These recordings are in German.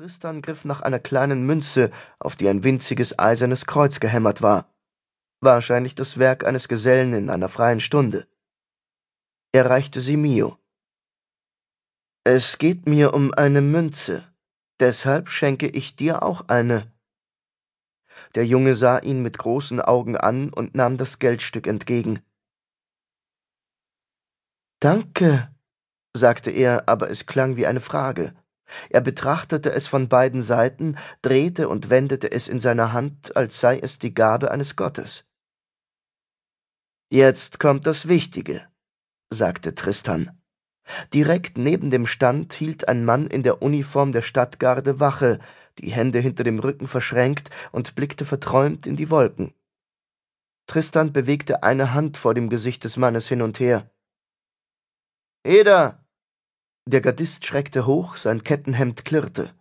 Tristan griff nach einer kleinen Münze, auf die ein winziges eisernes Kreuz gehämmert war. Wahrscheinlich das Werk eines Gesellen in einer freien Stunde. Er reichte sie Mio. Es geht mir um eine Münze, deshalb schenke ich dir auch eine. Der Junge sah ihn mit großen Augen an und nahm das Geldstück entgegen. Danke, sagte er, aber es klang wie eine Frage. Er betrachtete es von beiden Seiten, drehte und wendete es in seiner Hand, als sei es die Gabe eines Gottes. Jetzt kommt das Wichtige, sagte Tristan. Direkt neben dem Stand hielt ein Mann in der Uniform der Stadtgarde Wache, die Hände hinter dem Rücken verschränkt und blickte verträumt in die Wolken. Tristan bewegte eine Hand vor dem Gesicht des Mannes hin und her. Eda, der Gardist schreckte hoch, sein Kettenhemd klirrte.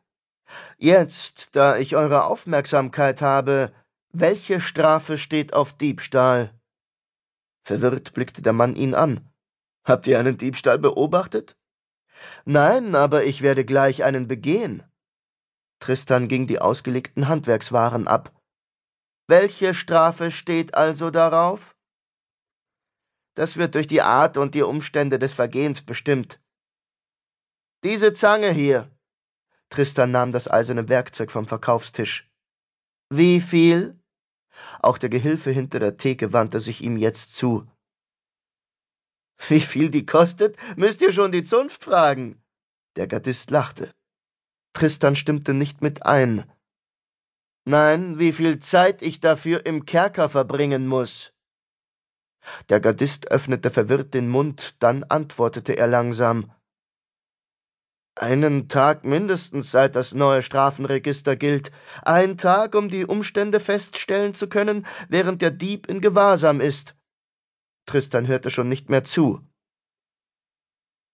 Jetzt, da ich eure Aufmerksamkeit habe, welche Strafe steht auf Diebstahl? Verwirrt blickte der Mann ihn an. Habt ihr einen Diebstahl beobachtet? Nein, aber ich werde gleich einen begehen. Tristan ging die ausgelegten Handwerkswaren ab. Welche Strafe steht also darauf? Das wird durch die Art und die Umstände des Vergehens bestimmt. Diese Zange hier. Tristan nahm das eiserne Werkzeug vom Verkaufstisch. Wie viel? Auch der Gehilfe hinter der Theke wandte sich ihm jetzt zu. Wie viel die kostet, müsst ihr schon die Zunft fragen. Der Gardist lachte. Tristan stimmte nicht mit ein. Nein, wie viel Zeit ich dafür im Kerker verbringen muss. Der Gardist öffnete verwirrt den Mund, dann antwortete er langsam. Einen Tag mindestens, seit das neue Strafenregister gilt. Ein Tag, um die Umstände feststellen zu können, während der Dieb in Gewahrsam ist. Tristan hörte schon nicht mehr zu.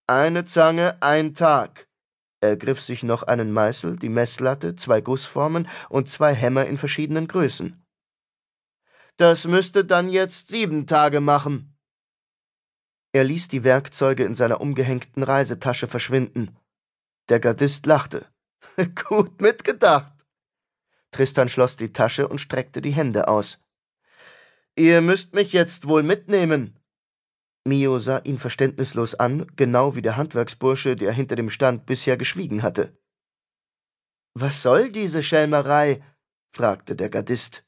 Eine Zange, ein Tag. Er griff sich noch einen Meißel, die Messlatte, zwei Gussformen und zwei Hämmer in verschiedenen Größen. Das müsste dann jetzt sieben Tage machen. Er ließ die Werkzeuge in seiner umgehängten Reisetasche verschwinden. Der Gardist lachte. Gut mitgedacht. Tristan schloss die Tasche und streckte die Hände aus. Ihr müsst mich jetzt wohl mitnehmen. Mio sah ihn verständnislos an, genau wie der Handwerksbursche, der hinter dem Stand bisher geschwiegen hatte. Was soll diese Schelmerei? fragte der Gardist.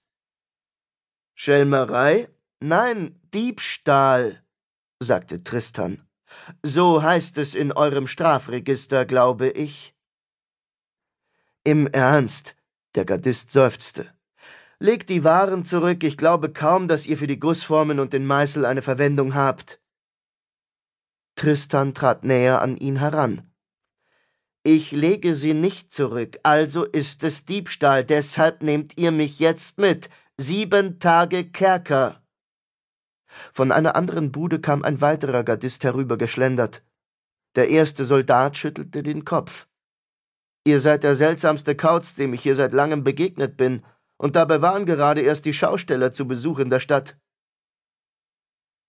Schelmerei? Nein, Diebstahl, sagte Tristan. So heißt es in eurem Strafregister, glaube ich. Im Ernst, der Gardist seufzte. Legt die Waren zurück, ich glaube kaum, dass ihr für die Gussformen und den Meißel eine Verwendung habt. Tristan trat näher an ihn heran. Ich lege sie nicht zurück, also ist es Diebstahl, deshalb nehmt ihr mich jetzt mit. Sieben Tage Kerker. Von einer anderen Bude kam ein weiterer Gardist herübergeschlendert. Der erste Soldat schüttelte den Kopf. Ihr seid der seltsamste Kauz, dem ich hier seit langem begegnet bin, und dabei waren gerade erst die Schausteller zu Besuch in der Stadt.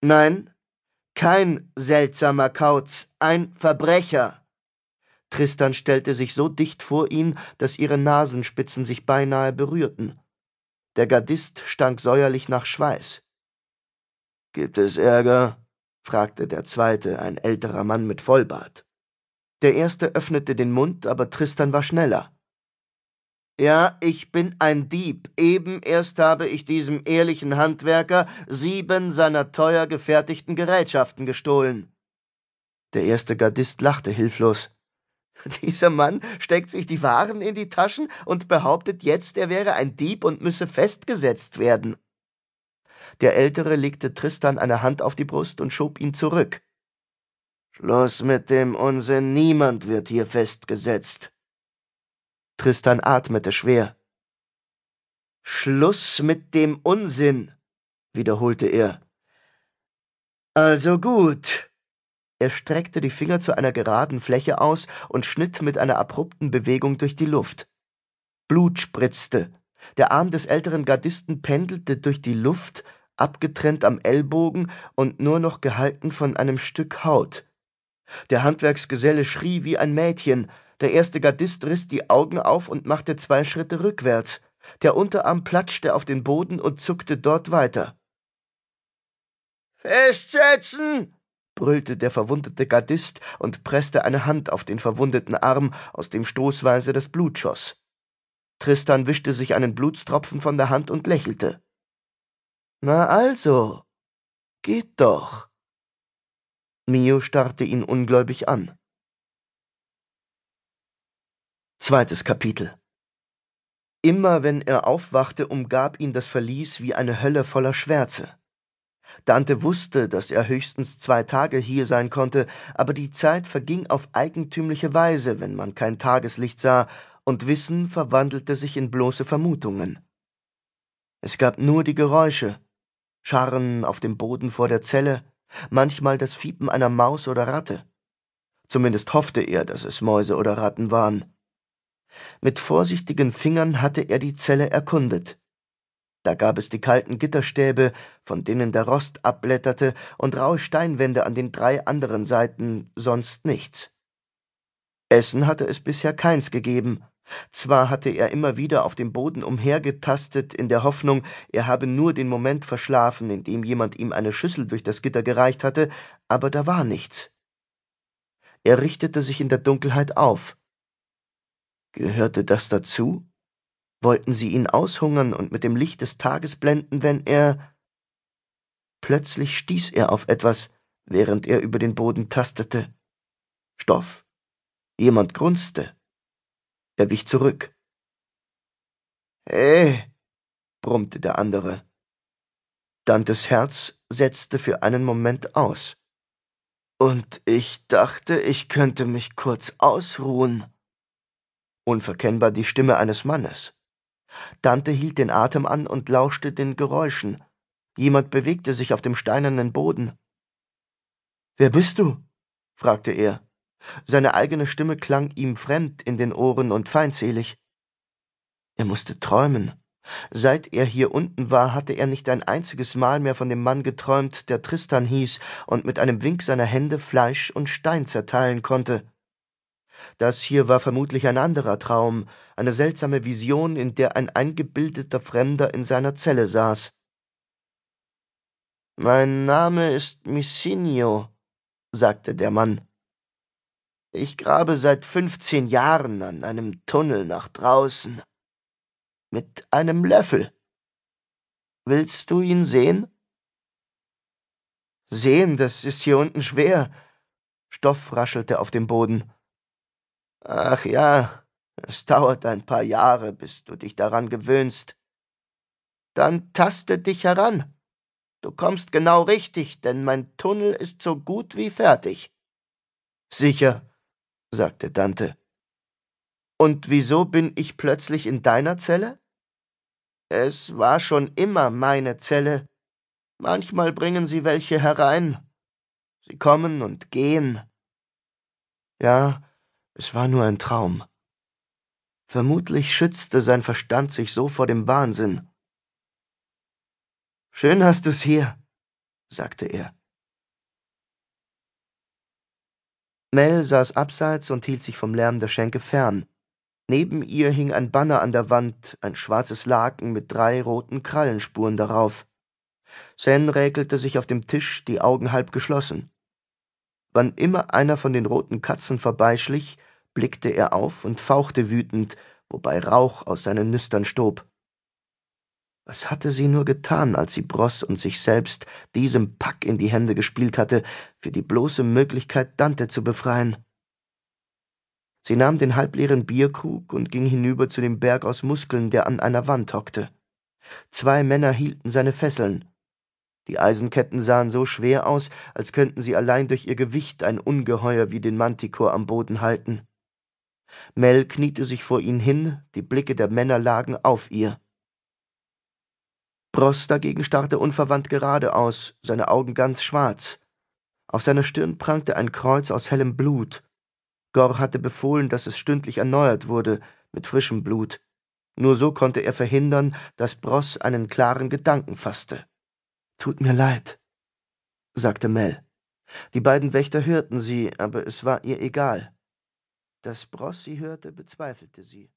Nein, kein seltsamer Kauz, ein Verbrecher. Tristan stellte sich so dicht vor ihn, dass ihre Nasenspitzen sich beinahe berührten. Der Gardist stank säuerlich nach Schweiß. Gibt es Ärger? fragte der zweite, ein älterer Mann mit Vollbart. Der erste öffnete den Mund, aber Tristan war schneller. Ja, ich bin ein Dieb. Eben erst habe ich diesem ehrlichen Handwerker sieben seiner teuer gefertigten Gerätschaften gestohlen. Der erste Gardist lachte hilflos. Dieser Mann steckt sich die Waren in die Taschen und behauptet jetzt, er wäre ein Dieb und müsse festgesetzt werden. Der Ältere legte Tristan eine Hand auf die Brust und schob ihn zurück. Schluss mit dem Unsinn, niemand wird hier festgesetzt. Tristan atmete schwer. Schluss mit dem Unsinn, wiederholte er. Also gut. Er streckte die Finger zu einer geraden Fläche aus und schnitt mit einer abrupten Bewegung durch die Luft. Blut spritzte. Der Arm des älteren Gardisten pendelte durch die Luft abgetrennt am Ellbogen und nur noch gehalten von einem Stück Haut. Der Handwerksgeselle schrie wie ein Mädchen, Der erste Gardist riss die Augen auf und machte zwei Schritte rückwärts. Der Unterarm platschte auf den Boden und zuckte dort weiter. Festsetzen! brüllte der verwundete Gardist und presste eine Hand auf den verwundeten Arm, aus dem stoßweise das Blut schoss. Tristan wischte sich einen Blutstropfen von der Hand und lächelte. Na also, geht doch. Mio starrte ihn ungläubig an. Zweites Kapitel Immer wenn er aufwachte, umgab ihn das Verlies wie eine Hölle voller Schwärze. Dante wusste, dass er höchstens zwei Tage hier sein konnte, aber die Zeit verging auf eigentümliche Weise, wenn man kein Tageslicht sah, und Wissen verwandelte sich in bloße Vermutungen. Es gab nur die Geräusche, Scharren auf dem Boden vor der Zelle, manchmal das Fiepen einer Maus oder Ratte. Zumindest hoffte er, dass es Mäuse oder Ratten waren. Mit vorsichtigen Fingern hatte er die Zelle erkundet. Da gab es die kalten Gitterstäbe, von denen der Rost abblätterte, und raue Steinwände an den drei anderen Seiten, sonst nichts. Essen hatte es bisher keins gegeben. Zwar hatte er immer wieder auf dem Boden umhergetastet, in der Hoffnung, er habe nur den Moment verschlafen, in dem jemand ihm eine Schüssel durch das Gitter gereicht hatte, aber da war nichts. Er richtete sich in der Dunkelheit auf. Gehörte das dazu? Wollten sie ihn aushungern und mit dem Licht des Tages blenden, wenn er. Plötzlich stieß er auf etwas, während er über den Boden tastete. Stoff. Jemand grunzte. Er wich zurück. Hey, brummte der andere. Dantes Herz setzte für einen Moment aus. Und ich dachte, ich könnte mich kurz ausruhen. Unverkennbar die Stimme eines Mannes. Dante hielt den Atem an und lauschte den Geräuschen. Jemand bewegte sich auf dem steinernen Boden. Wer bist du? fragte er. Seine eigene Stimme klang ihm fremd in den Ohren und feindselig. Er musste träumen. Seit er hier unten war, hatte er nicht ein einziges Mal mehr von dem Mann geträumt, der Tristan hieß und mit einem Wink seiner Hände Fleisch und Stein zerteilen konnte. Das hier war vermutlich ein anderer Traum, eine seltsame Vision, in der ein eingebildeter Fremder in seiner Zelle saß. Mein Name ist Missinio, sagte der Mann. Ich grabe seit fünfzehn Jahren an einem Tunnel nach draußen. Mit einem Löffel. Willst du ihn sehen? Sehen, das ist hier unten schwer. Stoff raschelte auf dem Boden. Ach ja, es dauert ein paar Jahre, bis du dich daran gewöhnst. Dann taste dich heran. Du kommst genau richtig, denn mein Tunnel ist so gut wie fertig. Sicher, sagte Dante. Und wieso bin ich plötzlich in deiner Zelle? Es war schon immer meine Zelle. Manchmal bringen sie welche herein. Sie kommen und gehen. Ja, es war nur ein Traum. Vermutlich schützte sein Verstand sich so vor dem Wahnsinn. Schön hast du's hier, sagte er. Mel saß abseits und hielt sich vom Lärm der Schenke fern. Neben ihr hing ein Banner an der Wand, ein schwarzes Laken mit drei roten Krallenspuren darauf. Sen räkelte sich auf dem Tisch, die Augen halb geschlossen. Wann immer einer von den roten Katzen vorbeischlich, blickte er auf und fauchte wütend, wobei Rauch aus seinen Nüstern stob. Was hatte sie nur getan, als sie Bross und sich selbst diesem Pack in die Hände gespielt hatte, für die bloße Möglichkeit, Dante zu befreien? Sie nahm den halbleeren Bierkrug und ging hinüber zu dem Berg aus Muskeln, der an einer Wand hockte. Zwei Männer hielten seine Fesseln. Die Eisenketten sahen so schwer aus, als könnten sie allein durch ihr Gewicht ein Ungeheuer wie den Manticore am Boden halten. Mel kniete sich vor ihn hin, die Blicke der Männer lagen auf ihr. Bross dagegen starrte unverwandt geradeaus, seine Augen ganz schwarz. Auf seiner Stirn prangte ein Kreuz aus hellem Blut. Gor hatte befohlen, dass es stündlich erneuert wurde, mit frischem Blut. Nur so konnte er verhindern, dass Bross einen klaren Gedanken fasste. Tut mir leid, sagte Mel. Die beiden Wächter hörten sie, aber es war ihr egal. Dass Bross sie hörte, bezweifelte sie.